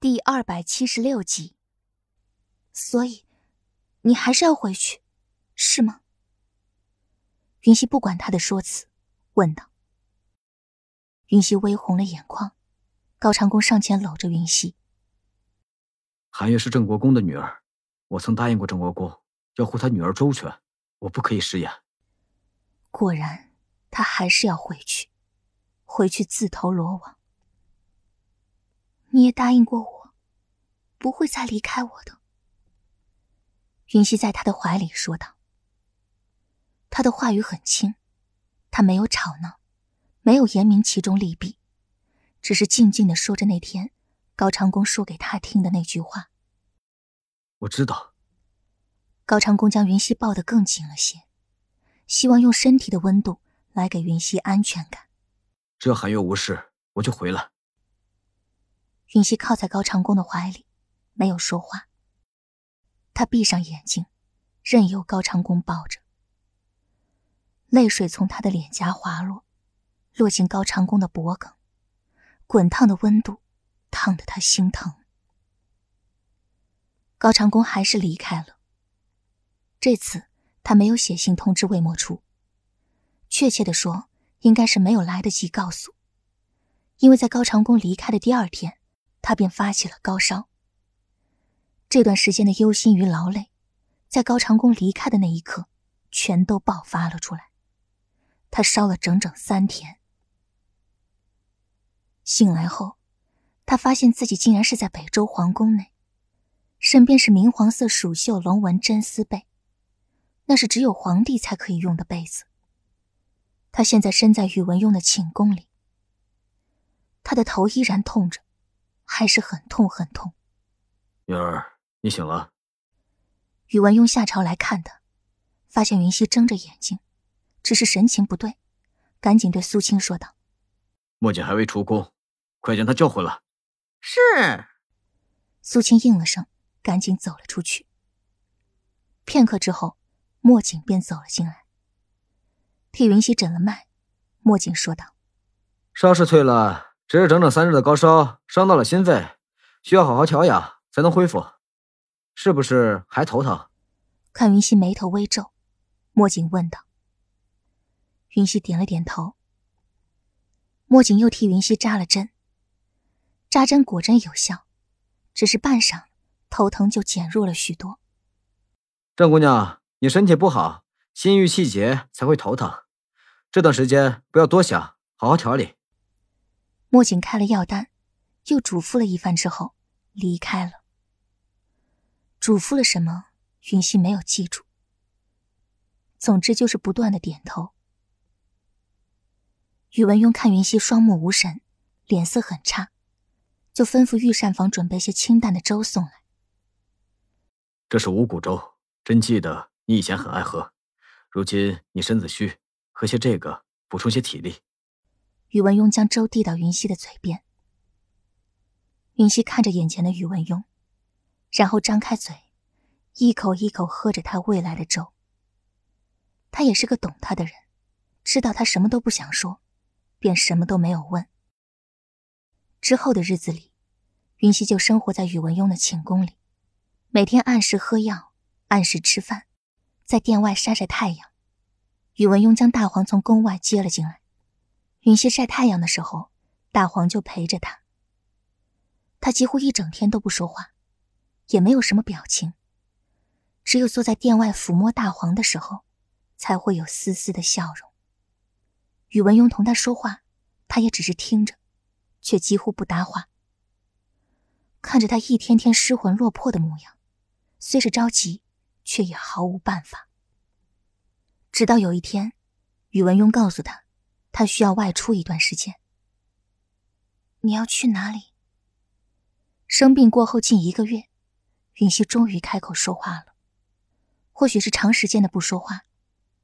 第二百七十六集。所以，你还是要回去，是吗？云溪不管他的说辞，问道。云溪微红了眼眶，高长恭上前搂着云溪。韩月是郑国公的女儿，我曾答应过郑国公要护他女儿周全，我不可以食言。果然，他还是要回去，回去自投罗网。你也答应过我，不会再离开我的。云溪在他的怀里说道。他的话语很轻，他没有吵闹，没有言明其中利弊，只是静静的说着那天高长恭说给他听的那句话。我知道。高长恭将云溪抱得更紧了些，希望用身体的温度来给云溪安全感。只要寒月无事，我就回来。云溪靠在高长恭的怀里，没有说话。他闭上眼睛，任由高长恭抱着。泪水从他的脸颊滑落，落进高长恭的脖颈，滚烫的温度，烫得他心疼。高长恭还是离开了。这次他没有写信通知魏莫初，确切的说，应该是没有来得及告诉，因为在高长恭离开的第二天。他便发起了高烧。这段时间的忧心与劳累，在高长恭离开的那一刻，全都爆发了出来。他烧了整整三天。醒来后，他发现自己竟然是在北周皇宫内，身边是明黄色蜀绣龙纹真丝被，那是只有皇帝才可以用的被子。他现在身在宇文邕的寝宫里，他的头依然痛着。还是很痛很痛，云儿，你醒了。宇文邕下朝来看他，发现云溪睁着眼睛，只是神情不对，赶紧对苏青说道：“墨锦还未出宫，快将他叫回来。”是。苏青应了声，赶紧走了出去。片刻之后，墨锦便走了进来，替云溪诊了脉。墨锦说道：“伤势退了。”只是整整三日的高烧，伤到了心肺，需要好好调养才能恢复。是不是还头疼？看云溪眉头微皱，莫景问道。云溪点了点头。莫景又替云溪扎了针。扎针果真有效，只是半晌，头疼就减弱了许多。郑姑娘，你身体不好，心郁气结才会头疼。这段时间不要多想，好好调理。莫景开了药单，又嘱咐了一番之后，离开了。嘱咐了什么？云溪没有记住。总之就是不断的点头。宇文邕看云溪双目无神，脸色很差，就吩咐御膳房准备些清淡的粥送来。这是五谷粥，朕记得你以前很爱喝，如今你身子虚，喝些这个补充些体力。宇文邕将粥递到云溪的嘴边，云溪看着眼前的宇文邕，然后张开嘴，一口一口喝着他喂来的粥。他也是个懂他的人，知道他什么都不想说，便什么都没有问。之后的日子里，云溪就生活在宇文邕的寝宫里，每天按时喝药，按时吃饭，在殿外晒晒太阳。宇文邕将大黄从宫外接了进来。云溪晒太阳的时候，大黄就陪着他。他几乎一整天都不说话，也没有什么表情，只有坐在殿外抚摸大黄的时候，才会有丝丝的笑容。宇文邕同他说话，他也只是听着，却几乎不搭话。看着他一天天失魂落魄的模样，虽是着急，却也毫无办法。直到有一天，宇文邕告诉他。他需要外出一段时间。你要去哪里？生病过后近一个月，云溪终于开口说话了。或许是长时间的不说话，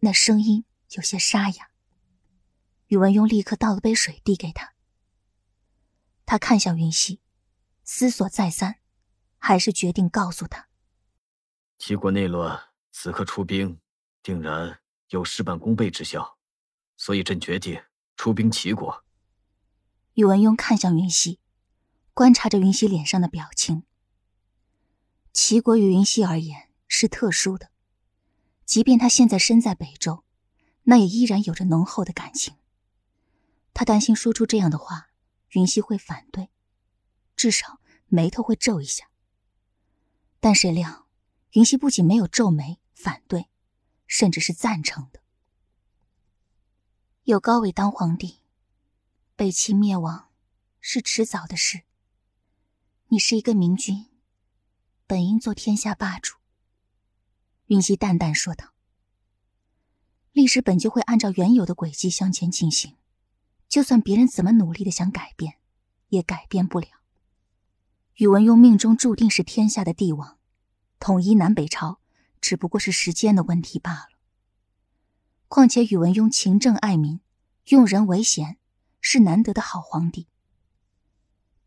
那声音有些沙哑。宇文邕立刻倒了杯水递给他。他看向云溪，思索再三，还是决定告诉他：齐国内乱，此刻出兵，定然有事半功倍之效。所以，朕决定出兵齐国。宇文邕看向云溪，观察着云溪脸上的表情。齐国于云溪而言是特殊的，即便他现在身在北周，那也依然有着浓厚的感情。他担心说出这样的话，云溪会反对，至少眉头会皱一下。但谁料，云溪不仅没有皱眉反对，甚至是赞成的。有高伟当皇帝，北齐灭亡是迟早的事。你是一个明君，本应做天下霸主。云溪淡淡说道：“历史本就会按照原有的轨迹向前进行，就算别人怎么努力的想改变，也改变不了。宇文邕命中注定是天下的帝王，统一南北朝只不过是时间的问题罢了。”况且宇文邕勤政爱民，用人为贤，是难得的好皇帝。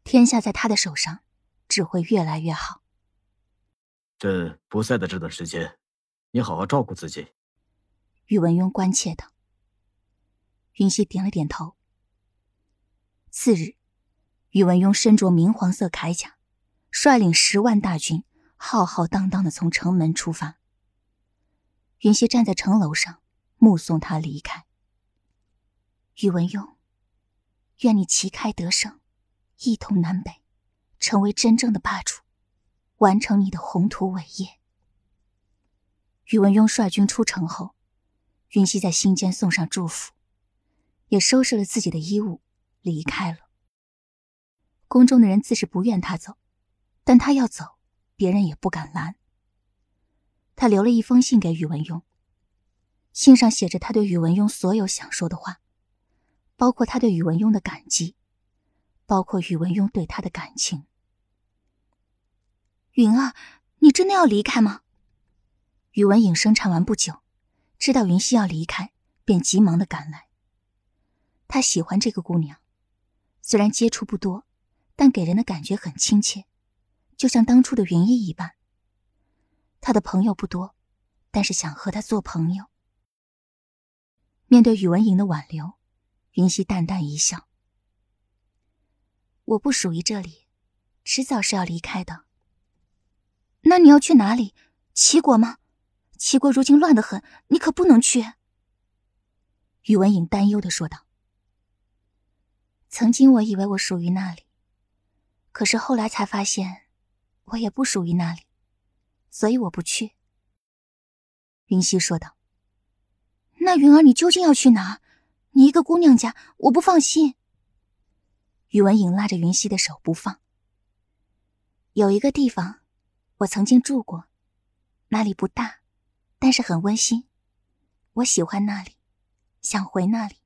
天下在他的手上，只会越来越好。朕不在的这段时间，你好好照顾自己。宇文邕关切道。云溪点了点头。次日，宇文邕身着明黄色铠甲，率领十万大军，浩浩荡荡的从城门出发。云溪站在城楼上。目送他离开。宇文邕，愿你旗开得胜，一统南北，成为真正的霸主，完成你的宏图伟业。宇文邕率军出城后，云溪在心间送上祝福，也收拾了自己的衣物，离开了。宫中的人自是不愿他走，但他要走，别人也不敢拦。他留了一封信给宇文邕。信上写着他对宇文邕所有想说的话，包括他对宇文邕的感激，包括宇文邕对他的感情。云儿，你真的要离开吗？宇文颖生产完不久，知道云溪要离开，便急忙的赶来。他喜欢这个姑娘，虽然接触不多，但给人的感觉很亲切，就像当初的云逸一般。他的朋友不多，但是想和他做朋友。面对宇文颖的挽留，云溪淡淡一笑：“我不属于这里，迟早是要离开的。那你要去哪里？齐国吗？齐国如今乱得很，你可不能去。”宇文颖担忧的说道：“曾经我以为我属于那里，可是后来才发现，我也不属于那里，所以我不去。”云溪说道。那云儿，你究竟要去哪？你一个姑娘家，我不放心。宇文颖拉着云溪的手不放。有一个地方，我曾经住过，那里不大，但是很温馨，我喜欢那里，想回那里。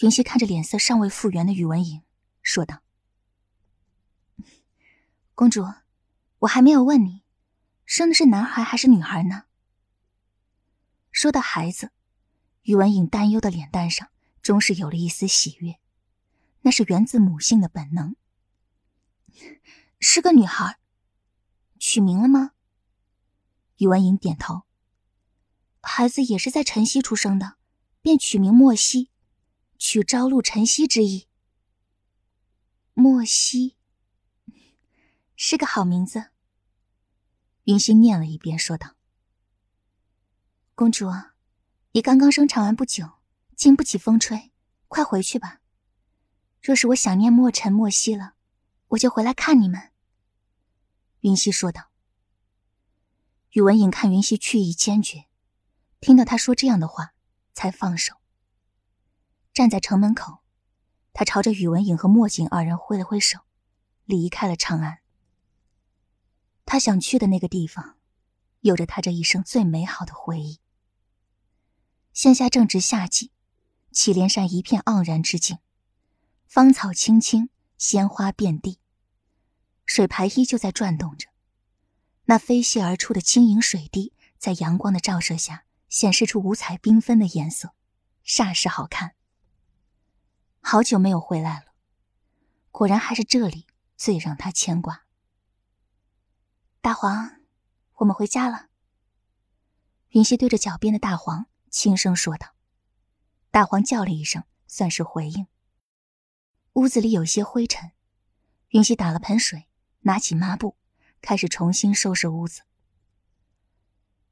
云溪看着脸色尚未复原的宇文颖，说道：“公主，我还没有问你，生的是男孩还是女孩呢？”说到孩子，宇文颖担忧的脸蛋上终是有了一丝喜悦，那是源自母性的本能。是个女孩，取名了吗？宇文颖点头。孩子也是在晨曦出生的，便取名莫西，取朝露晨曦之意。莫西 是个好名字。云溪念了一遍，说道。公主，你刚刚生产完不久，经不起风吹，快回去吧。若是我想念莫尘莫西了，我就回来看你们。”云溪说道。宇文颖看云溪去意坚决，听到他说这样的话，才放手。站在城门口，他朝着宇文颖和莫景二人挥了挥手，离开了长安。他想去的那个地方，有着他这一生最美好的回忆。现下正值夏季，祁连山一片盎然之境，芳草青青，鲜花遍地，水牌依旧在转动着。那飞泻而出的晶莹水滴，在阳光的照射下，显示出五彩缤纷的颜色，煞是好看。好久没有回来了，果然还是这里最让他牵挂。大黄，我们回家了。云溪对着脚边的大黄。轻声说道：“大黄叫了一声，算是回应。屋子里有些灰尘，云溪打了盆水，拿起抹布，开始重新收拾屋子。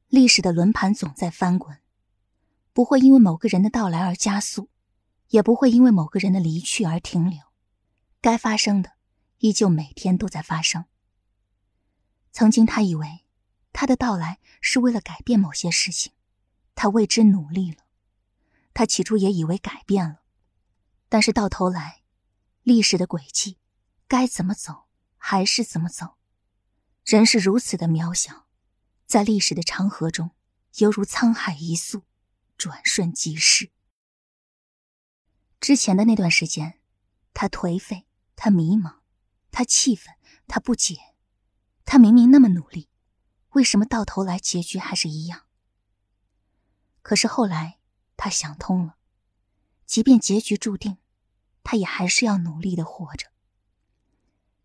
历史的轮盘总在翻滚，不会因为某个人的到来而加速，也不会因为某个人的离去而停留。该发生的，依旧每天都在发生。曾经，他以为他的到来是为了改变某些事情，他为之努力了。他起初也以为改变了，但是到头来，历史的轨迹，该怎么走还是怎么走。人是如此的渺小。在历史的长河中，犹如沧海一粟，转瞬即逝。之前的那段时间，他颓废，他迷茫，他气愤，他不解。他明明那么努力，为什么到头来结局还是一样？可是后来他想通了，即便结局注定，他也还是要努力的活着。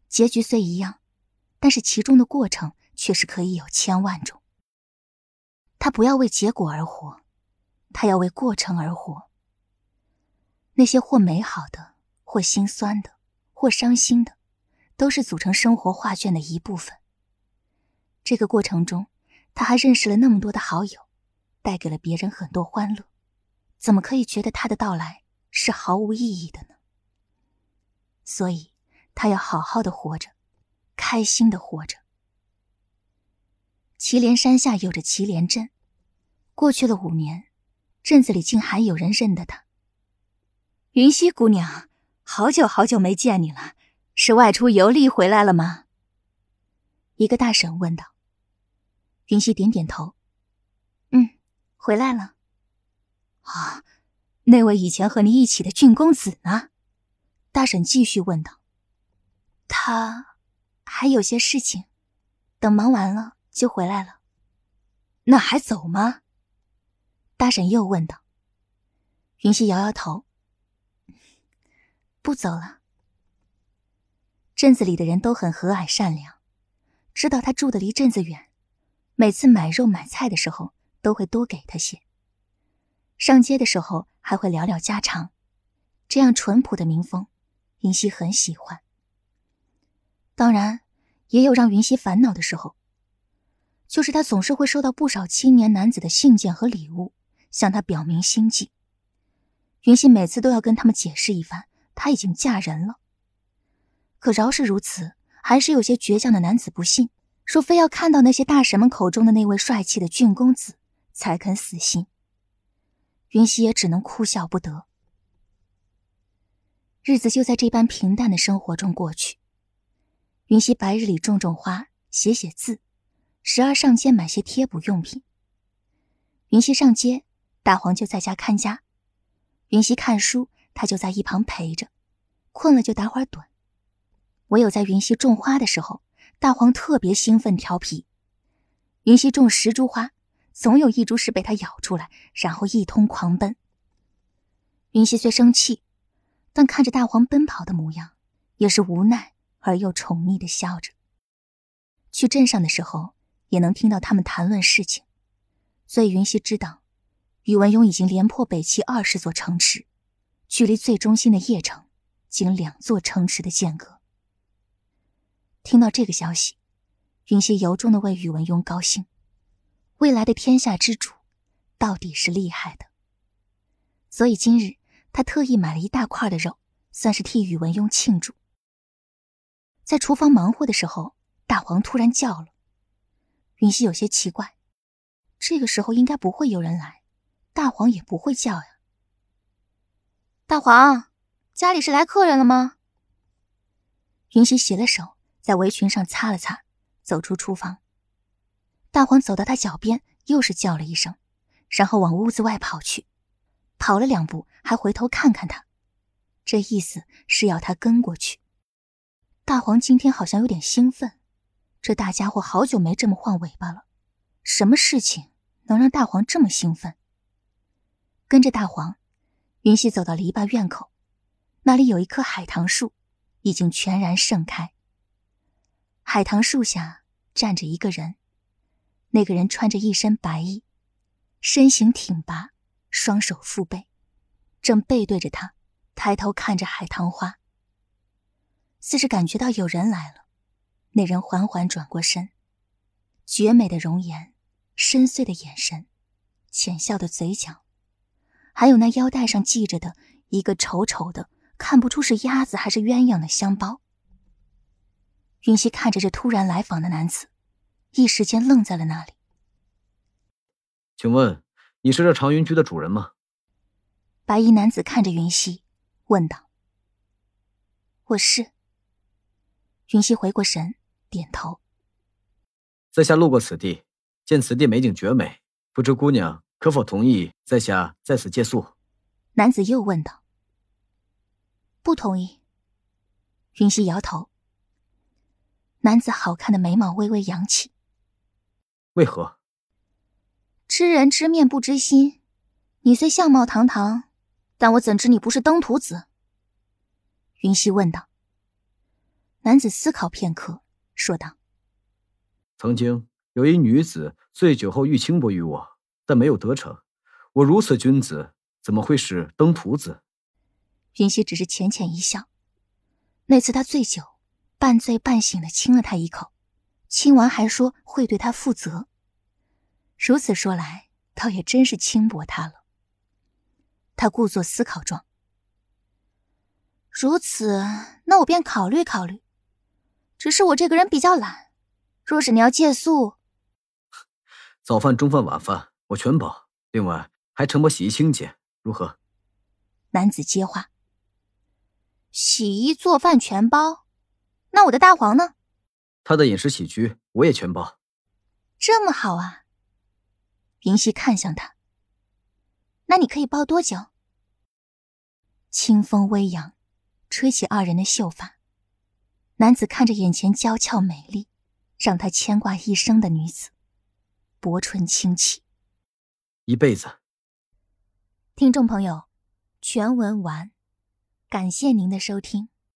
结局虽一样，但是其中的过程。却是可以有千万种。他不要为结果而活，他要为过程而活。那些或美好的，或心酸的，或伤心的，都是组成生活画卷的一部分。这个过程中，他还认识了那么多的好友，带给了别人很多欢乐，怎么可以觉得他的到来是毫无意义的呢？所以，他要好好的活着，开心的活着。祁连山下有着祁连镇，过去了五年，镇子里竟还有人认得他。云溪姑娘，好久好久没见你了，是外出游历回来了吗？一个大婶问道。云溪点点头，回来了。啊，那位以前和你一起的郡公子呢？大婶继续问道。他还有些事情，等忙完了。就回来了，那还走吗？大婶又问道。云溪摇摇头，不走了。镇子里的人都很和蔼善良，知道他住的离镇子远，每次买肉买菜的时候都会多给他些。上街的时候还会聊聊家常，这样淳朴的民风，云溪很喜欢。当然，也有让云溪烦恼的时候。就是他总是会收到不少青年男子的信件和礼物，向他表明心迹。云溪每次都要跟他们解释一番，他已经嫁人了。可饶是如此，还是有些倔强的男子不信，说非要看到那些大神们口中的那位帅气的俊公子，才肯死心。云溪也只能哭笑不得。日子就在这般平淡的生活中过去。云溪白日里种种花，写写字。时而上街买些贴补用品。云溪上街，大黄就在家看家；云溪看书，他就在一旁陪着，困了就打会儿盹。唯有在云溪种花的时候，大黄特别兴奋调皮。云溪种十株花，总有一株是被他咬出来，然后一通狂奔。云溪虽生气，但看着大黄奔跑的模样，也是无奈而又宠溺的笑着。去镇上的时候。也能听到他们谈论事情，所以云溪知道，宇文邕已经连破北齐二十座城池，距离最中心的邺城仅两座城池的间隔。听到这个消息，云溪由衷的为宇文邕高兴，未来的天下之主到底是厉害的。所以今日他特意买了一大块的肉，算是替宇文邕庆祝。在厨房忙活的时候，大黄突然叫了。云溪有些奇怪，这个时候应该不会有人来，大黄也不会叫呀。大黄，家里是来客人了吗？云溪洗了手，在围裙上擦了擦，走出厨房。大黄走到他脚边，又是叫了一声，然后往屋子外跑去，跑了两步，还回头看看他，这意思是要他跟过去。大黄今天好像有点兴奋。这大家伙好久没这么晃尾巴了，什么事情能让大黄这么兴奋？跟着大黄，云溪走到篱笆院口，那里有一棵海棠树，已经全然盛开。海棠树下站着一个人，那个人穿着一身白衣，身形挺拔，双手负背，正背对着他，抬头看着海棠花。似是感觉到有人来了，那人缓缓转过身，绝美的容颜，深邃的眼神，浅笑的嘴角，还有那腰带上系着的一个丑丑的、看不出是鸭子还是鸳鸯的香包。云溪看着这突然来访的男子，一时间愣在了那里。请问，你是这长云居的主人吗？白衣男子看着云溪，问道：“我是。”云溪回过神，点头。在下路过此地，见此地美景绝美，不知姑娘可否同意在下在此借宿？男子又问道。不同意。云溪摇头。男子好看的眉毛微微扬起。为何？知人知面不知心，你虽相貌堂堂，但我怎知你不是登徒子？云溪问道。男子思考片刻，说道：“曾经有一女子醉酒后欲轻薄于我，但没有得逞。我如此君子，怎么会是登徒子？”云溪只是浅浅一笑。那次他醉酒，半醉半醒的亲了他一口，亲完还说会对他负责。如此说来，倒也真是轻薄他了。他故作思考状。如此，那我便考虑考虑。只是我这个人比较懒，若是你要借宿，早饭、中饭、晚饭我全包，另外还承包洗衣清洁，如何？男子接话：“洗衣做饭全包，那我的大黄呢？他的饮食起居我也全包。这么好啊！”云溪看向他：“那你可以包多久？”清风微扬，吹起二人的秀发。男子看着眼前娇俏美丽、让他牵挂一生的女子，薄唇轻启，一辈子。听众朋友，全文完，感谢您的收听。